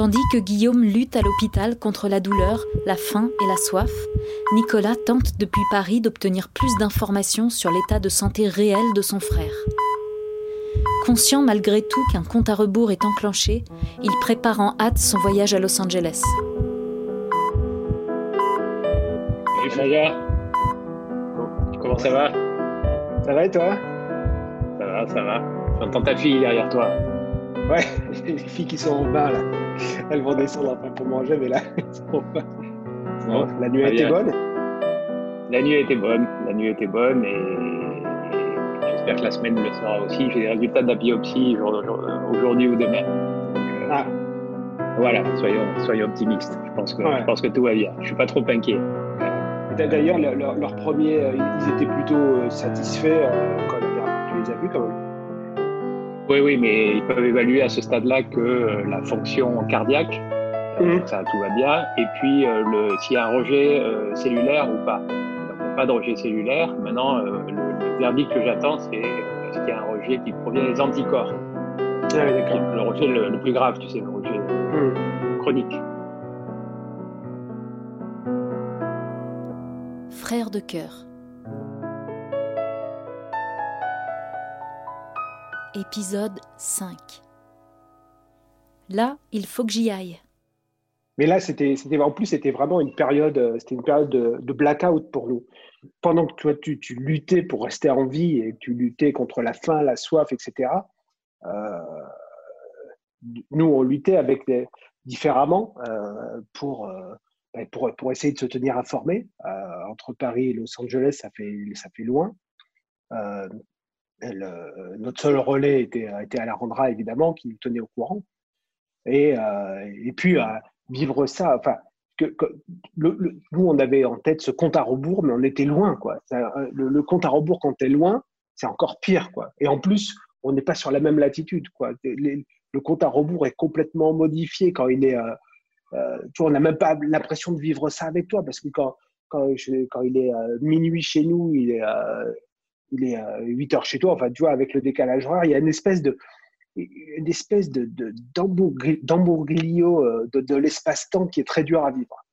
Tandis que Guillaume lutte à l'hôpital contre la douleur, la faim et la soif, Nicolas tente depuis Paris d'obtenir plus d'informations sur l'état de santé réel de son frère. Conscient malgré tout qu'un compte à rebours est enclenché, il prépare en hâte son voyage à Los Angeles. Salut Faya Comment ça va? Ça va et toi? Ça va, ça va. J'entends ta fille derrière toi. Ouais, les filles qui sont en bas là. Elles vont descendre après pour manger, mais là, bas. Bon, la nuit a été bonne La nuit a été bonne. La nuit a été bonne et j'espère que la semaine le sera aussi. J'ai les résultats de la biopsie aujourd'hui ou demain. ah. Voilà, soyons, soyons optimistes. Je pense, que, je pense que tout va bien. Je ne suis pas trop inquiet. D'ailleurs, leur, leur, premier, euh, ils étaient plutôt euh, satisfaits euh, quand tu les as vus quand même. Oui, oui, mais ils peuvent évaluer à ce stade-là que euh, la fonction cardiaque, euh, mmh. ça tout va bien, et puis euh, le, s'il y a un rejet cellulaire ou pas. Donc, pas de rejet cellulaire. Maintenant, le, verdict que j'attends, c'est est-ce qu'il y a un rejet qui provient des anticorps? Ah. Le rejet le, plus grave, tu sais, le rejet mmh. chronique. Frère de cœur. Épisode 5. Là, il faut que j'y aille. Mais là, c'était, en plus, c'était vraiment une période, euh, c'était une période de, blackout pour nous. Pendant que toi, tu, luttais pour rester en vie et tu luttais contre la faim, la soif, etc. Euh, nous, on luttait avec différemment euh, pour, ben, pour, pour essayer de se tenir informés. entre Paris et Los Angeles, ça fait, ça fait loin. Euh, notre seul relais était, était Randra évidemment, qui nous tenait au courant. Et, euh, puis, vivre ça, enfin, nous, on avait en tête ce compte à rebours, mais on était loin. Quoi. le, compte à rebours, quand tu es loin, c'est encore pire. Quoi. Et en plus, on n'est pas sur la même latitude. Quoi. le compte à rebours est complètement modifié quand il est. Euh, tu vois, on n'a même pas l'impression de vivre ça avec toi, parce que quand, quand il est minuit chez nous, il est il est 8 heures chez toi, enfin, tu vois, avec le décalage horaire, il y a une espèce de, une espèce de, d'embourglio euh, de, l'espace-temps qui est très dur à vivre.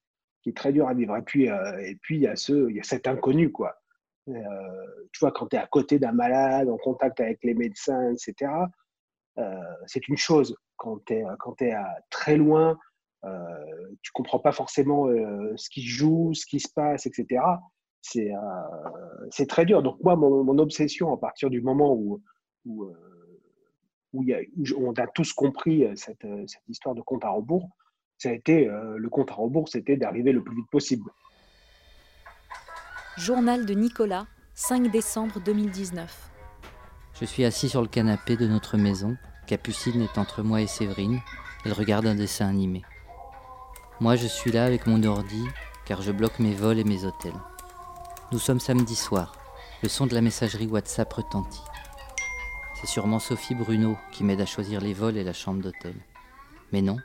Qui est très dur à vivre. Et puis, euh, et puis il, y a ce, il y a cet inconnu, quoi. Euh, tu vois, quand tu es à côté d'un malade, en contact avec les médecins, etc., c'est une chose. Quand tu es, es à très loin, tu comprends pas forcément ce qui joue, ce qui se passe, etc c'est euh, c'est très dur. Donc moi, mon, obsession à partir du moment où, où, euh, où, y a, on a tous compris euh, cette, cette, histoire de compte à rebours, ça a été le compte à rebours, c'était d'arriver le plus vite possible. Journal de Nicolas, 5 décembre 2019. Je suis assis sur le canapé de notre maison. Capucine est entre moi et Séverine. Elle regarde un dessin animé. Moi, je suis là avec mon ordi, car je bloque mes vols et mes hôtels. Nous sommes samedi soir. Le son de la messagerie WhatsApp retentit. C'est sûrement Sophie Bruno qui m'aide à choisir les vols et la chambre d'hôtel. Mais non,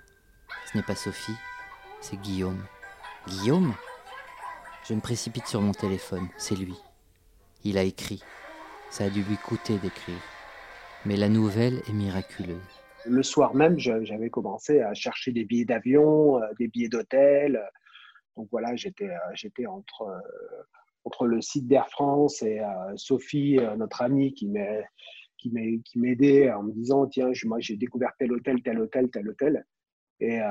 ce n'est pas Sophie, c'est Guillaume. Guillaume? Je me précipite sur mon téléphone, c'est lui. Il a écrit. Ça a dû lui coûter d'écrire. Mais la nouvelle est miraculeuse. Le soir même, j'avais commencé à chercher des billets d'avion, euh, des billets d'hôtel. Donc voilà, j'étais euh, entre euh, entre le site d'Air France et euh, Sophie, euh, notre amie, qui qui m'aidait en me disant tiens moi j'ai découvert tel hôtel tel hôtel tel hôtel et euh,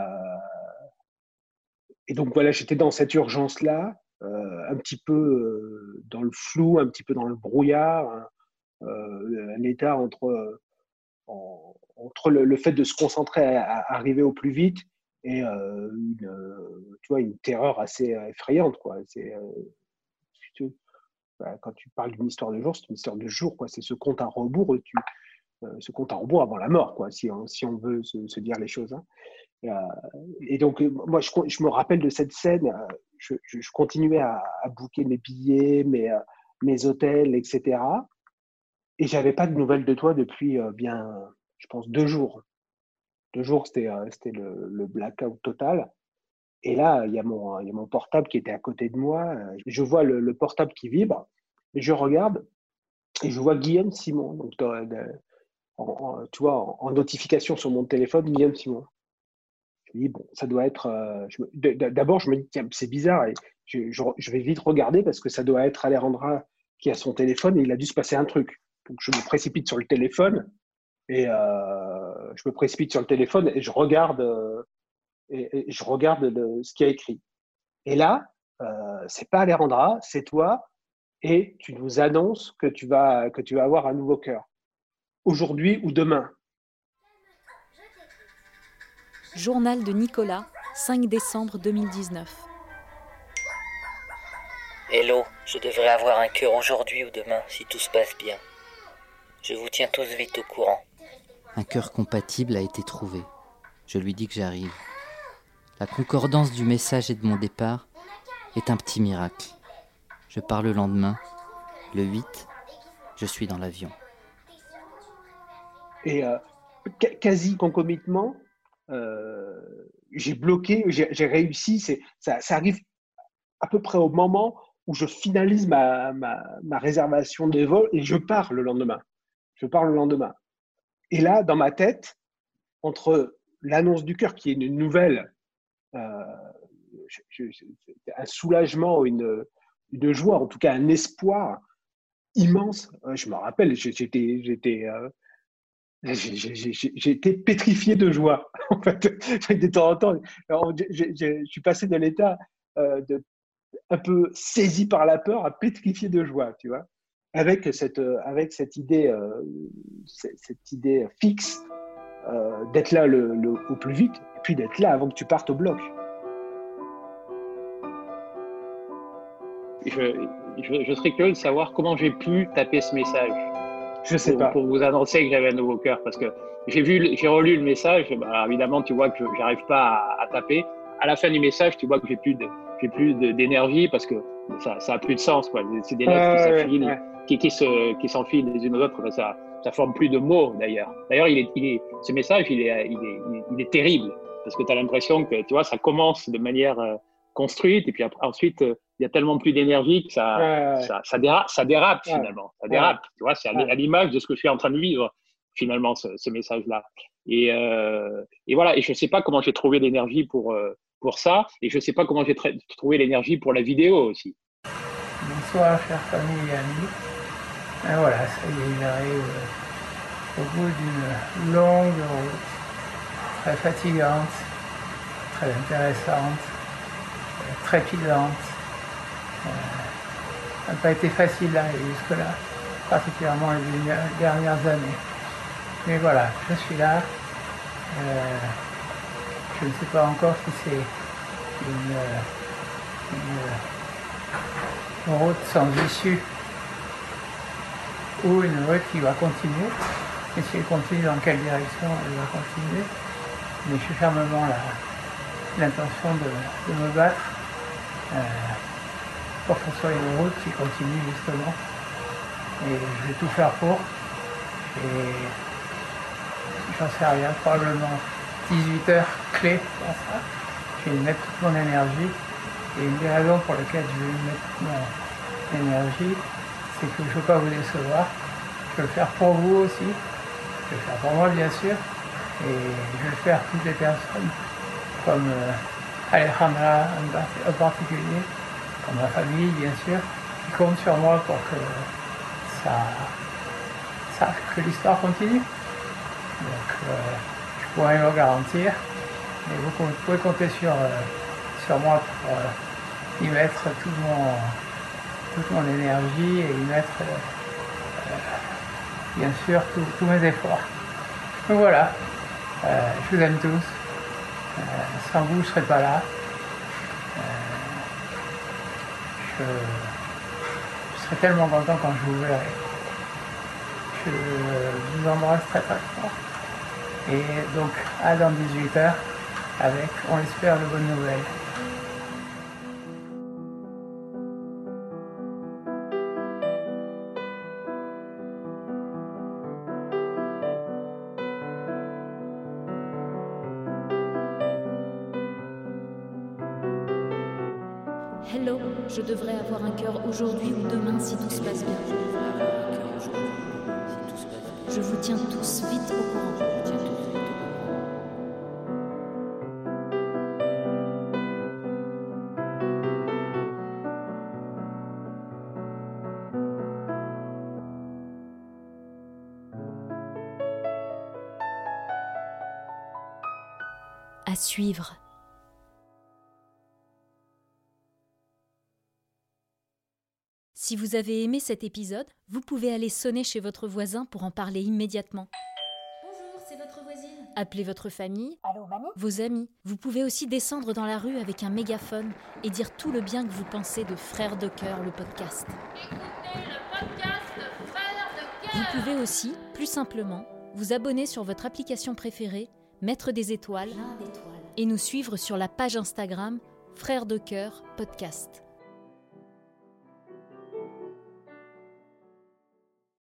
et donc voilà j'étais dans cette urgence là un petit peu dans le flou un petit peu dans le brouillard un état entre entre le, fait de se concentrer à, arriver au plus vite et une, tu vois, une terreur assez effrayante. Quoi. C'est, quand tu parles d'une histoire de jour, c'est une histoire de jour. Quoi. C'est ce compte à rebours, euh, ce compte à rebours avant la mort, quoi, si, on, veut se, dire les choses. Hein. Et, euh, donc, euh, moi, je, me rappelle de cette scène. Je, continuais à, à, booker mes billets, mes, mes hôtels, etc. Et j'avais pas de nouvelles de toi depuis bien, je pense, deux jours. Deux jours, c'était le, le blackout total. Et là, il y, a mon, portable qui était à côté de moi. Je vois le, portable qui vibre. Je regarde et je vois Guillaume Simon. Donc, en, tu vois, en, notification sur mon téléphone, Guillaume Simon. Je me dis, bon, ça doit être. D'abord, je me dis, tiens, c'est bizarre. Et je, vais vite regarder parce que ça doit être Alejandra qui a son téléphone et il a dû se passer un truc. Donc, je me précipite sur le téléphone et je me précipite sur le téléphone et je regarde, et, je regarde ce qu'il y a écrit. Et là, euh, c'est pas Alejandra, c'est toi, et tu nous annonces que tu vas, que tu vas avoir un nouveau cœur. Aujourd'hui ou demain. Journal de Nicolas, 5 décembre 2019. Hello, je devrais avoir un cœur aujourd'hui ou demain si tout se passe bien. Je vous tiens tous vite au courant. Un cœur compatible a été trouvé. Je lui dis que j'arrive. La concordance du message et de mon départ est un petit miracle. Je pars le lendemain, le 8, je suis dans l'avion. Et euh, quasi concomitement, euh, j'ai bloqué, j'ai réussi. Ça, ça, arrive à peu près au moment où je finalise ma, ma, ma, réservation des vols et je pars le lendemain. Je pars le lendemain. Et là, dans ma tête, entre l'annonce du cœur, qui est une nouvelle euh, un soulagement, une, une joie, en tout cas un espoir immense. Je me rappelle, j'étais, j'étais, euh, j'étais pétrifié de joie. En fait, de temps en temps, je suis passé de l'état euh, un peu saisi par la peur à pétrifié de joie, tu vois, avec cette idée, cette idée fixe d'être là le, au plus vite, et puis d'être là avant que tu partes au bloc. je, serais curieux de savoir comment j'ai pu taper ce message. Je sais pour, pas. Pour vous annoncer que j'avais un nouveau cœur, parce que j'ai vu, j'ai relu le message. Bah, évidemment, tu vois que j'arrive pas à, taper. À la fin du message, tu vois que j'ai plus j'ai plus d'énergie parce que ça, ça a plus de sens, quoi. C'est des lettres qui s'enfilent, qui, qui, se, qui s'enfilent les unes aux autres. Ça, ça forme plus de mots, d'ailleurs. D'ailleurs, il est, il est, ce message, il est, il est, il est terrible parce que tu as l'impression que, tu vois, ça commence de manière euh, construite et puis ensuite euh, il y a tellement plus d'énergie que ça, ça, ça, dérape, ça dérape finalement. Ça dérape, tu vois, c'est à l'image de ce que je suis en train de vivre finalement, ce, ce message-là. Et, euh, et, voilà, et je ne sais pas comment j'ai trouvé l'énergie pour, pour ça, et je ne sais pas comment j'ai trouvé l'énergie pour la vidéo aussi. Bonsoir, chère famille et amis. Et voilà, ça y est, j'arrive au bout d'une longue route, très fatigante, très intéressante, très trépidante ça n'a pas été facile d'arriver jusque-là, particulièrement les dernières années. Mais voilà, je suis là. Euh, je ne sais pas encore si c'est une, route sans issue ou une route qui va continuer. Et si elle continue, dans quelle direction elle va continuer? Mais suis fermement l'intention de, me battre. Euh, pour que ce soit une route qui continue justement. Et je vais tout faire pour. Et j'en sais rien, probablement 18 heures clés pour ça. Je vais mettre toute mon énergie. Et une des raisons pour lesquelles je vais mettre toute mon énergie, que je ne veux pas vous décevoir. Je veux le faire pour vous aussi. Je veux le faire pour moi bien sûr. Et je veux le faire pour toutes les personnes, comme euh, en particulier, comme ma famille bien sûr, qui compte sur moi pour que ça, que l'histoire continue. Donc euh, je pourrais le garantir, mais vous, pouvez compter sur, euh, sur moi pour euh, y mettre tout mon, toute mon énergie et y mettre bien sûr tous mes efforts. Donc voilà, je vous aime tous. sans vous, je ne serais pas là. je serai tellement content quand je vous verrai. Je vous embrasse très très fort. Et donc à dans 18h avec, on espère, de bonnes nouvelles. Hello, je devrais avoir un cœur aujourd'hui ou demain si tout se passe bien. Je vous tiens tous vite au courant. À suivre. Si vous avez aimé cet épisode, vous pouvez aller sonner chez votre voisin pour en parler immédiatement. Bonjour, c'est votre voisine. Appelez votre famille, Allô, mamie vos amis. Vous pouvez aussi descendre dans la rue avec un mégaphone et dire tout le bien que vous pensez de Frères de cœur, le podcast. Écoutez le podcast Frères de cœur. Vous pouvez aussi, plus simplement, vous abonner sur votre application préférée, mettre des étoiles Plein d'étoiles. et nous suivre sur la page Instagram Frères de cœur podcast.